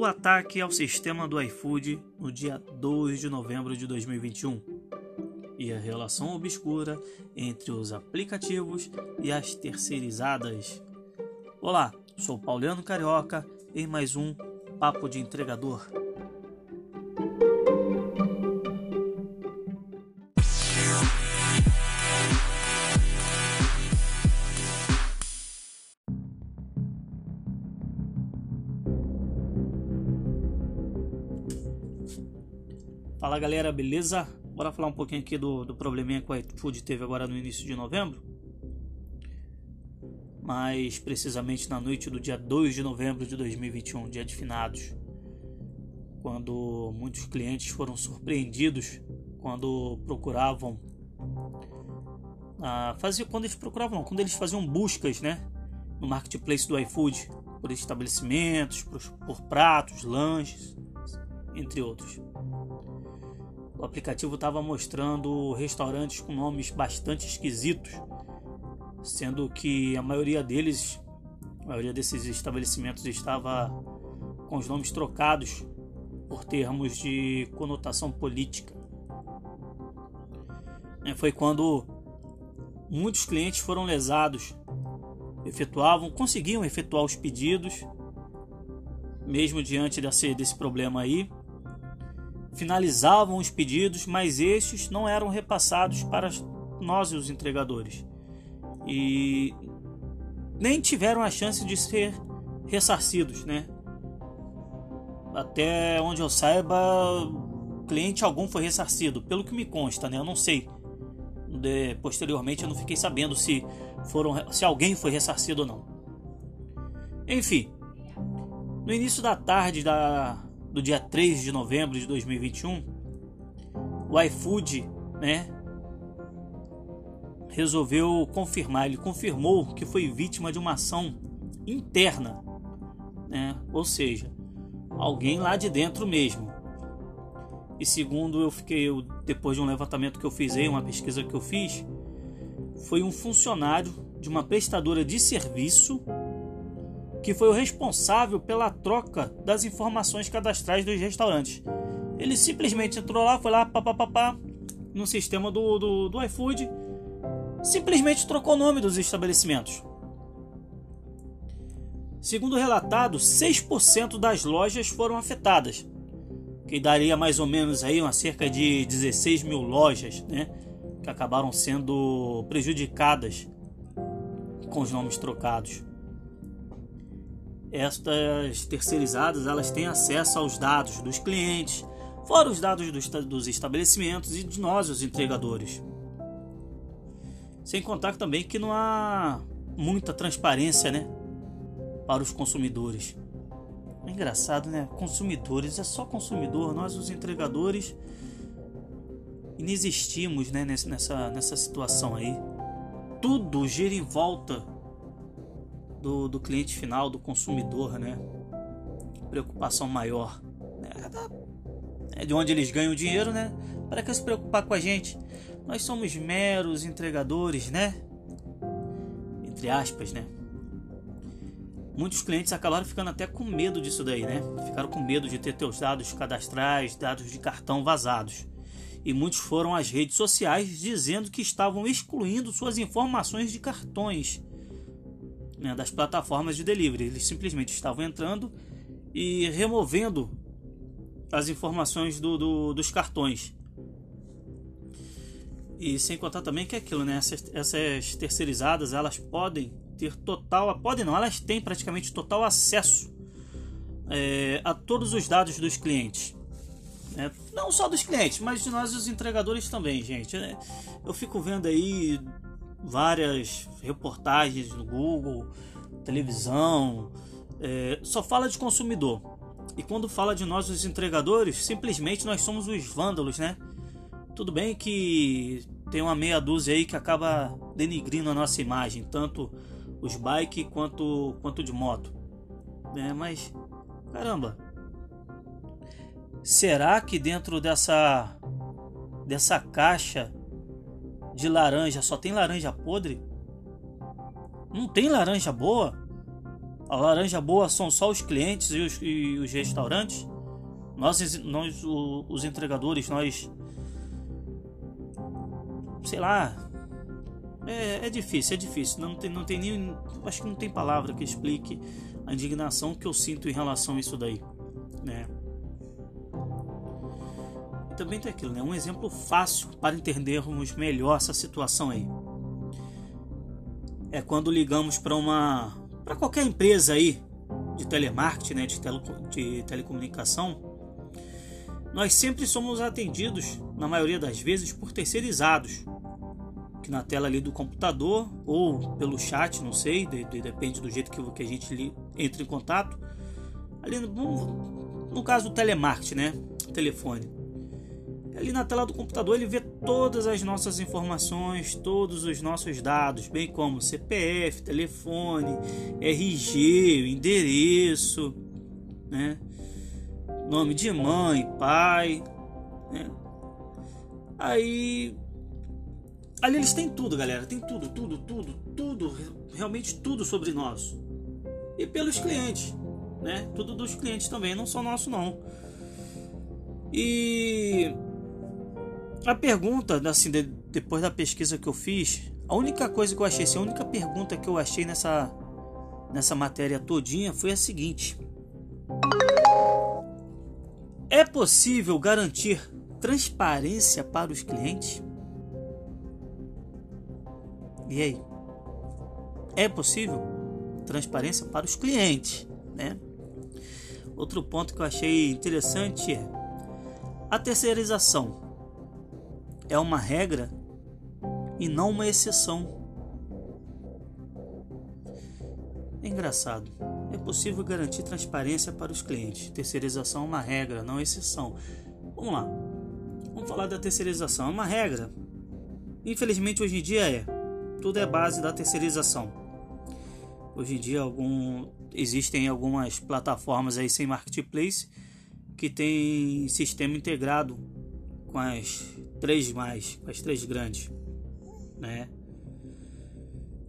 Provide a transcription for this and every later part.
o ataque ao sistema do iFood no dia 2 de novembro de 2021 e a relação obscura entre os aplicativos e as terceirizadas. Olá, sou Pauliano Carioca em mais um Papo de Entregador. Fala galera, beleza? Bora falar um pouquinho aqui do, do probleminha que o iFood teve agora no início de novembro. Mais precisamente na noite do dia 2 de novembro de 2021, dia de finados. Quando muitos clientes foram surpreendidos quando procuravam. Ah, fazia, quando eles procuravam, quando eles faziam buscas né, no marketplace do iFood por estabelecimentos, por, por pratos, lanches, entre outros o aplicativo estava mostrando restaurantes com nomes bastante esquisitos, sendo que a maioria deles, a maioria desses estabelecimentos estava com os nomes trocados por termos de conotação política. É, foi quando muitos clientes foram lesados, efetuavam, conseguiam efetuar os pedidos, mesmo diante desse, desse problema aí finalizavam os pedidos, mas estes não eram repassados para nós, os entregadores, e nem tiveram a chance de ser ressarcidos, né? Até onde eu saiba, cliente algum foi ressarcido, pelo que me consta, né? Eu não sei. De, posteriormente eu não fiquei sabendo se foram se alguém foi ressarcido ou não. Enfim, no início da tarde da do dia 3 de novembro de 2021, o iFood, né, resolveu confirmar, ele confirmou que foi vítima de uma ação interna, né? Ou seja, alguém lá de dentro mesmo. E segundo eu fiquei, eu, depois de um levantamento que eu fiz aí, uma pesquisa que eu fiz, foi um funcionário de uma prestadora de serviço que foi o responsável pela troca das informações cadastrais dos restaurantes. Ele simplesmente entrou lá, foi lá, papapá, no sistema do, do, do iFood, simplesmente trocou o nome dos estabelecimentos. Segundo relatado, 6% das lojas foram afetadas, que daria mais ou menos aí uma cerca de 16 mil lojas, né, que acabaram sendo prejudicadas com os nomes trocados estas terceirizadas elas têm acesso aos dados dos clientes, fora os dados dos, estabelecimentos e de nós, os entregadores. Sem contar também que não há muita transparência, né, para os consumidores. É engraçado, né? Consumidores é só consumidor, nós os entregadores inexistimos, né, nessa nessa situação aí. Tudo gira em volta do, do cliente final, do consumidor, né? Preocupação maior. Né? É de onde eles ganham dinheiro, né? Para que se preocupar com a gente? Nós somos meros entregadores, né? Entre aspas, né? Muitos clientes acabaram ficando até com medo disso daí, né? Ficaram com medo de ter seus dados cadastrais, dados de cartão vazados. E muitos foram às redes sociais dizendo que estavam excluindo suas informações de cartões né, das plataformas de delivery. Eles simplesmente estavam entrando e removendo as informações do, do, dos cartões. E sem contar também que é aquilo, né? Essas, essas terceirizadas elas podem ter total, podem não, elas têm praticamente total acesso é, a todos os dados dos clientes. Né? Não só dos clientes, mas de nós os entregadores também, gente. Né? Eu fico vendo aí várias reportagens no Google, televisão, é, só fala de consumidor. E quando fala de nós, os entregadores, simplesmente nós somos os vândalos, né? Tudo bem que tem uma meia dúzia aí que acaba denigrindo a nossa imagem, tanto os bike quanto, quanto de moto. Né? Mas, caramba, será que dentro dessa, dessa caixa de laranja só tem laranja podre? Não tem laranja boa? A laranja boa são só os clientes e os, e os restaurantes? Nós, nós o, os entregadores, nós. Sei lá. É, é difícil, é difícil. Não tem, não tem nem. Acho que não tem palavra que explique a indignação que eu sinto em relação a isso daí. Né? Também tem aquilo, né? Um exemplo fácil para entendermos melhor essa situação aí. É quando ligamos para uma para qualquer empresa aí de telemarketing, né, de, tele, de telecomunicação, nós sempre somos atendidos, na maioria das vezes, por terceirizados, que na tela ali do computador ou pelo chat, não sei, de, de, depende do jeito que, que a gente li, entra em contato. Ali no, no caso do telemarketing, né, telefone ali na tela do computador ele vê todas as nossas informações, todos os nossos dados, bem como CPF, telefone, RG, endereço, né? nome de mãe, pai, né? Aí ali eles têm tudo, galera, tem tudo, tudo, tudo, tudo, realmente tudo sobre nós. E pelos clientes, né? Tudo dos clientes também, não só nosso não. E a pergunta, assim, de, depois da pesquisa que eu fiz, a única coisa que eu achei, assim, a única pergunta que eu achei nessa, nessa matéria todinha foi a seguinte: É possível garantir transparência para os clientes? E aí? É possível transparência para os clientes, né? Outro ponto que eu achei interessante é a terceirização é uma regra e não uma exceção. É engraçado. É possível garantir transparência para os clientes. Terceirização é uma regra, não exceção. Vamos lá. Vamos falar da terceirização. É uma regra. Infelizmente hoje em dia é. Tudo é base da terceirização. Hoje em dia algum, existem algumas plataformas aí sem marketplace que tem sistema integrado com as três mais, as três grandes, né?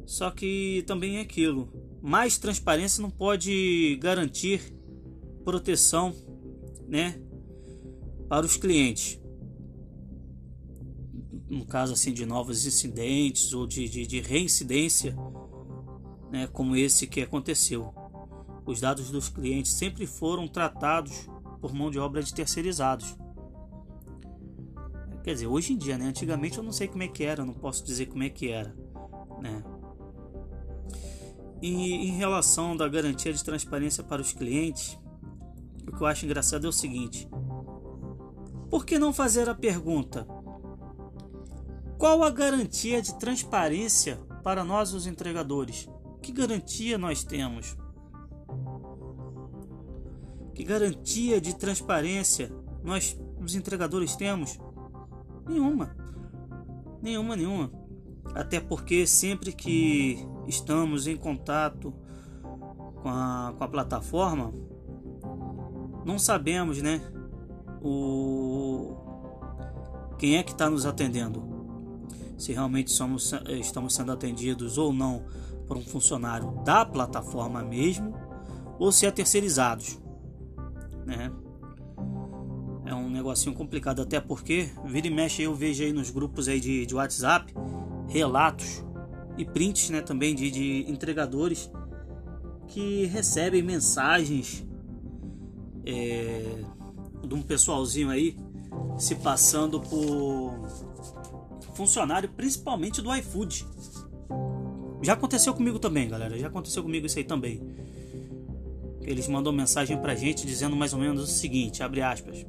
Só que também é aquilo, mais transparência não pode garantir proteção, né, para os clientes. No caso assim de novos incidentes ou de, de, de reincidência, né, como esse que aconteceu. Os dados dos clientes sempre foram tratados por mão de obra de terceirizados. Quer dizer, hoje em dia, né? Antigamente eu não sei como é que era, não posso dizer como é que era, né? E em relação da garantia de transparência para os clientes, o que eu acho engraçado é o seguinte: por que não fazer a pergunta? Qual a garantia de transparência para nós, os entregadores? Que garantia nós temos? Que garantia de transparência nós, os entregadores, temos? Nenhuma. Nenhuma, nenhuma. Até porque sempre que estamos em contato com a, com a plataforma, não sabemos, né? O quem é que está nos atendendo? Se realmente somos, estamos sendo atendidos ou não por um funcionário da plataforma mesmo, ou se é terceirizados, né? É um negocinho complicado, até porque vira e mexe eu vejo aí nos grupos aí de, de WhatsApp relatos e prints né, também de, de entregadores que recebem mensagens é, de um pessoalzinho aí se passando por funcionário, principalmente do iFood. Já aconteceu comigo também, galera. Já aconteceu comigo isso aí também. Eles mandam mensagem pra gente dizendo mais ou menos o seguinte, abre aspas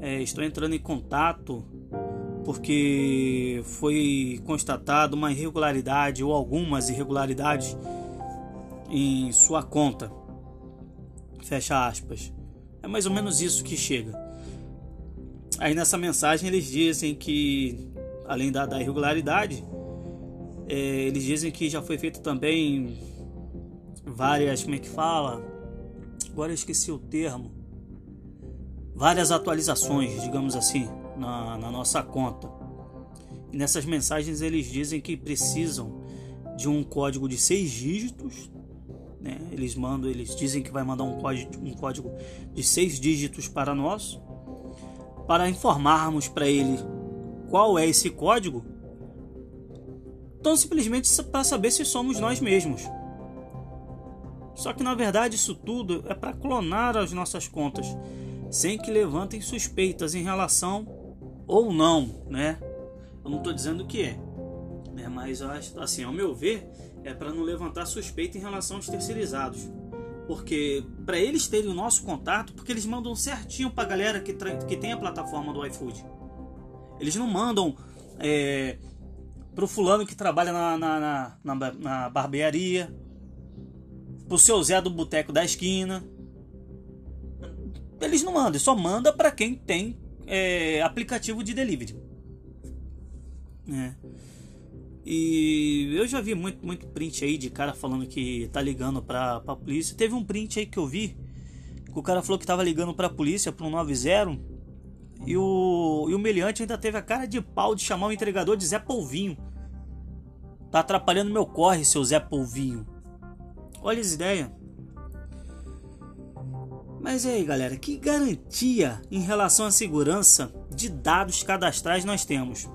é, estou entrando em contato porque foi constatado uma irregularidade ou algumas irregularidades em sua conta. Fecha aspas. É mais ou menos isso que chega. Aí nessa mensagem eles dizem que, além da, da irregularidade, é, eles dizem que já foi feito também várias, como é que fala? Agora eu esqueci o termo várias atualizações, digamos assim, na, na nossa conta. E nessas mensagens eles dizem que precisam de um código de seis dígitos Né? Eles mandam, eles dizem que vai mandar um código, um código de seis dígitos para nós, para informarmos para ele qual é esse código, tão simplesmente para saber se somos nós mesmos. Só que na verdade isso tudo é para clonar as nossas contas, sem que levantem suspeitas em relação ou não, né? Eu não estou dizendo que é, né? Mas assim, ao meu ver, é para não levantar suspeita em relação aos terceirizados, porque para eles terem o nosso contato, porque eles mandam certinho para a galera que, que tem a plataforma do iFood. Eles não mandam é, pro fulano que trabalha na, na, na, na, barbearia, seu Zé do boteco da esquina. Eles não mandam, só manda para quem tem é, aplicativo de delivery. É. E eu já vi muito, muito print aí de cara falando que tá ligando pra, pra polícia. Teve um print aí que eu vi que o cara falou que tava ligando pra polícia pro 90 e o, e o meliante ainda teve a cara de pau de chamar o entregador de Zé Polvinho. Tá atrapalhando meu corre, seu Zé Polvinho. Olha as ideias. Mas e aí, galera, que garantia em relação à segurança de dados cadastrais nós temos?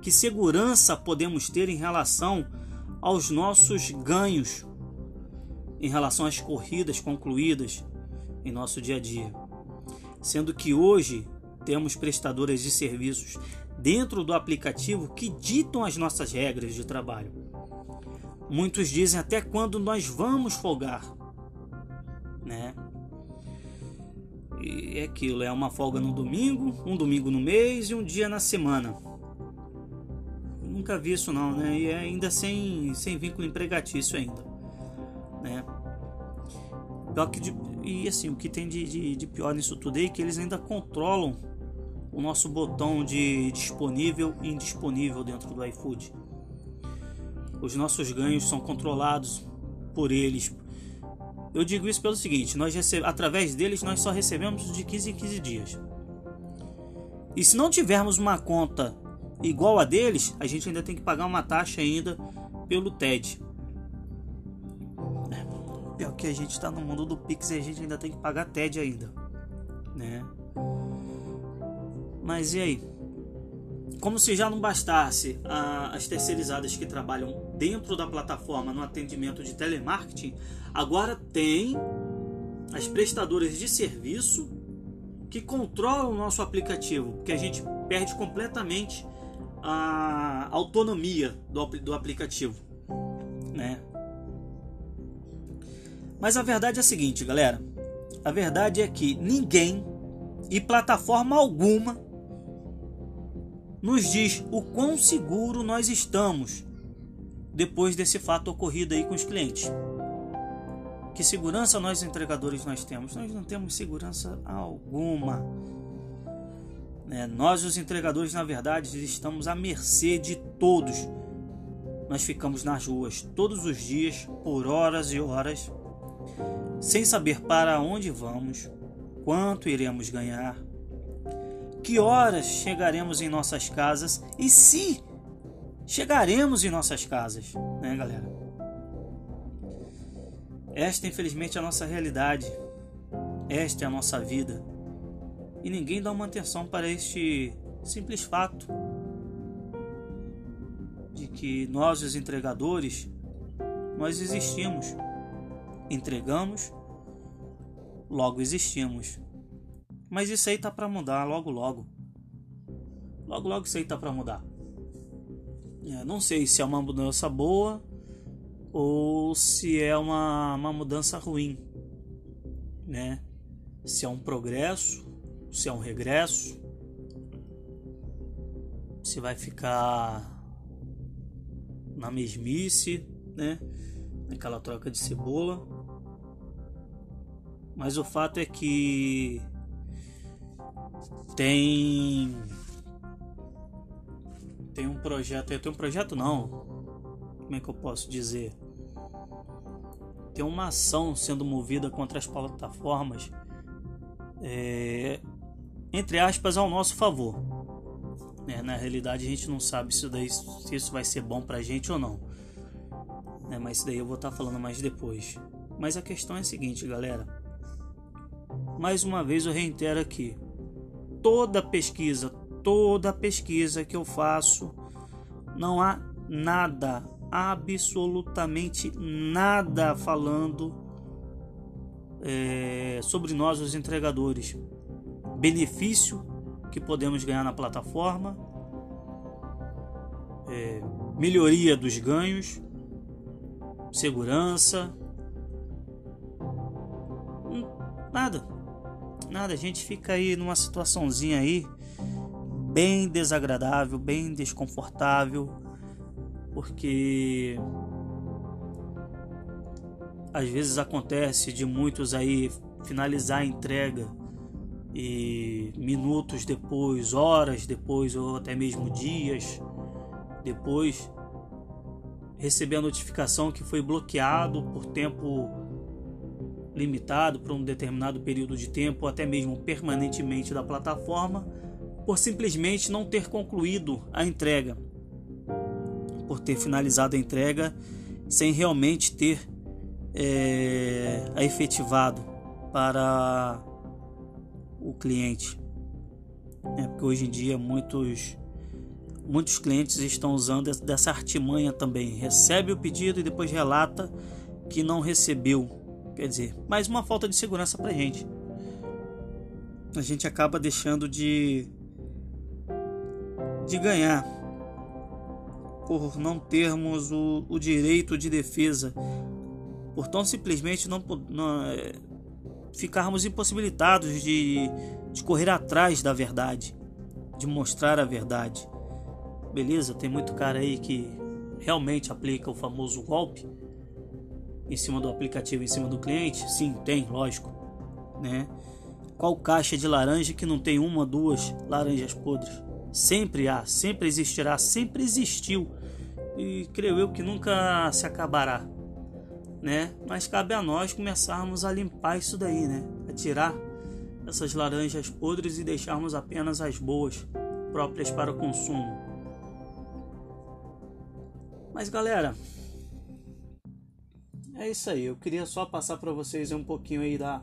Que segurança podemos ter em relação aos nossos ganhos, em relação às corridas concluídas em nosso dia a dia? Sendo que hoje temos prestadoras de serviços dentro do aplicativo que ditam as nossas regras de trabalho. Muitos dizem até quando nós vamos folgar, né? E é aquilo, é uma folga no domingo, um domingo no mês e um dia na semana. Nunca vi isso não, né? E é ainda sem, sem vínculo empregatício ainda, né? De, e assim, o que tem de, de, de pior nisso tudo é que eles ainda controlam o nosso botão de disponível e indisponível dentro do iFood. Os nossos ganhos são controlados por eles, eu digo isso pelo seguinte: nós recebe, através deles nós só recebemos de 15 em 15 dias. E se não tivermos uma conta igual a deles, a gente ainda tem que pagar uma taxa ainda pelo TED. É, pior que a gente está no mundo do Pix e a gente ainda tem que pagar TED ainda, né? Mas e aí? Como se já não bastasse a, as terceirizadas que trabalham dentro da plataforma no atendimento de telemarketing, agora tem as prestadoras de serviço que controlam o nosso aplicativo, porque a gente perde completamente a autonomia do, do aplicativo, né? Mas a verdade é a seguinte, galera. A verdade é que ninguém e plataforma alguma nos diz o quão seguro nós estamos depois desse fato ocorrido aí com os clientes. Que segurança nós entregadores nós temos? Nós não temos segurança alguma. Né? Nós os entregadores na verdade estamos à mercê de todos. Nós ficamos nas ruas todos os dias por horas e horas, sem saber para onde vamos, quanto iremos ganhar, que horas chegaremos em nossas casas e se chegaremos em nossas casas, né, galera? Esta, infelizmente, é a nossa realidade. Esta é a nossa vida. E ninguém dá uma atenção para este simples fato de que nós, os entregadores, nós existimos. Entregamos, logo existimos. Mas isso aí tá para mudar logo logo. Logo logo isso aí tá para mudar. É, não sei se é uma mudança boa ou se é uma, uma mudança ruim, né? Se é um progresso, se é um regresso, se vai ficar na mesmice, né? Naquela troca de cebola. Mas o fato é que tem tem um projeto, tem um projeto não. Como é que eu posso dizer? Tem uma ação sendo movida contra as plataformas, é, entre aspas, ao nosso favor. É, na realidade, a gente não sabe se, daí, se isso vai ser bom pra gente ou não. Né? Mas isso daí eu vou estar tá falando mais depois. Mas a questão é a seguinte, galera. Mais uma vez eu reitero aqui. Toda pesquisa, toda pesquisa que eu faço, não há nada, absolutamente nada falando é, sobre nós, os entregadores. Benefício que podemos ganhar na plataforma, é, melhoria dos ganhos, segurança. Hum, nada, nada. A gente fica aí numa situaçãozinha aí bem desagradável, bem desconfortável, porque às vezes acontece de muitos aí finalizar a entrega e minutos depois, horas depois ou até mesmo dias depois receber a notificação que foi bloqueado por tempo limitado por um determinado período de tempo ou até mesmo permanentemente da plataforma por simplesmente não ter concluído a entrega, por ter finalizado a entrega sem realmente ter é, é efetivado para o cliente. É, porque hoje em dia muitos, muitos clientes estão usando dessa artimanha também. Recebe o pedido e depois relata que não recebeu. Quer dizer, mais uma falta de segurança para a gente. A gente acaba deixando de, de ganhar por não termos o, o direito de defesa por tão simplesmente não, não é, ficarmos impossibilitados de, de correr atrás da verdade, de mostrar a verdade. Beleza? Tem muito cara aí que realmente aplica o famoso golpe em cima do aplicativo, em cima do cliente? Sim, tem, lógico, né? Qual caixa de laranja que não tem uma, duas laranjas podres? Sempre há, sempre existirá, sempre existiu e creio eu que nunca se acabará né? Mas cabe a nós começarmos a limpar isso daí, né? A tirar essas laranjas podres e deixarmos apenas as boas, próprias para o consumo. Mas galera, é isso aí. Eu queria só passar para vocês um pouquinho aí da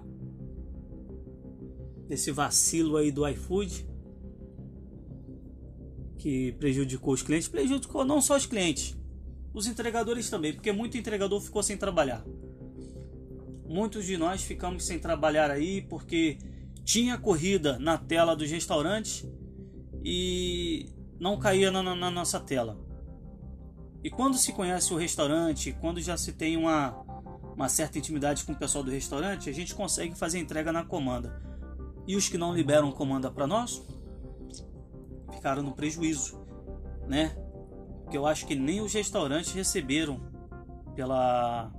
desse vacilo aí do iFood que prejudicou os clientes, prejudicou não só os clientes, os entregadores também, porque muito entregador ficou sem trabalhar. Muitos de nós ficamos sem trabalhar aí porque tinha corrida na tela dos restaurantes e não caía na, na, nossa tela. E quando se conhece o restaurante, quando já se tem uma, uma certa intimidade com o pessoal do restaurante, a gente consegue fazer entrega na comanda. E os que não liberam comanda para nós ficaram no prejuízo, né? que eu acho que nem os restaurantes receberam pela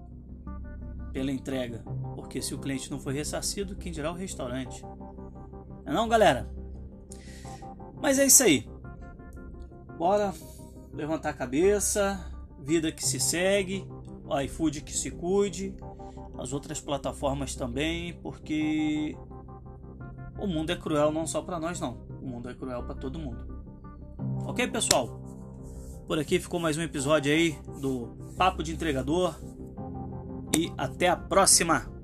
pela entrega, porque se o cliente não foi ressarcido, quem dirá o restaurante? Não, é não galera? Mas é isso aí. Bora levantar a cabeça, vida que se segue, iFood que se cuide, as outras plataformas também, porque o mundo é cruel não só para nós não, o mundo é cruel para todo mundo. OK, pessoal? Por aqui ficou mais um episódio aí do Papo de Entregador. E até a próxima!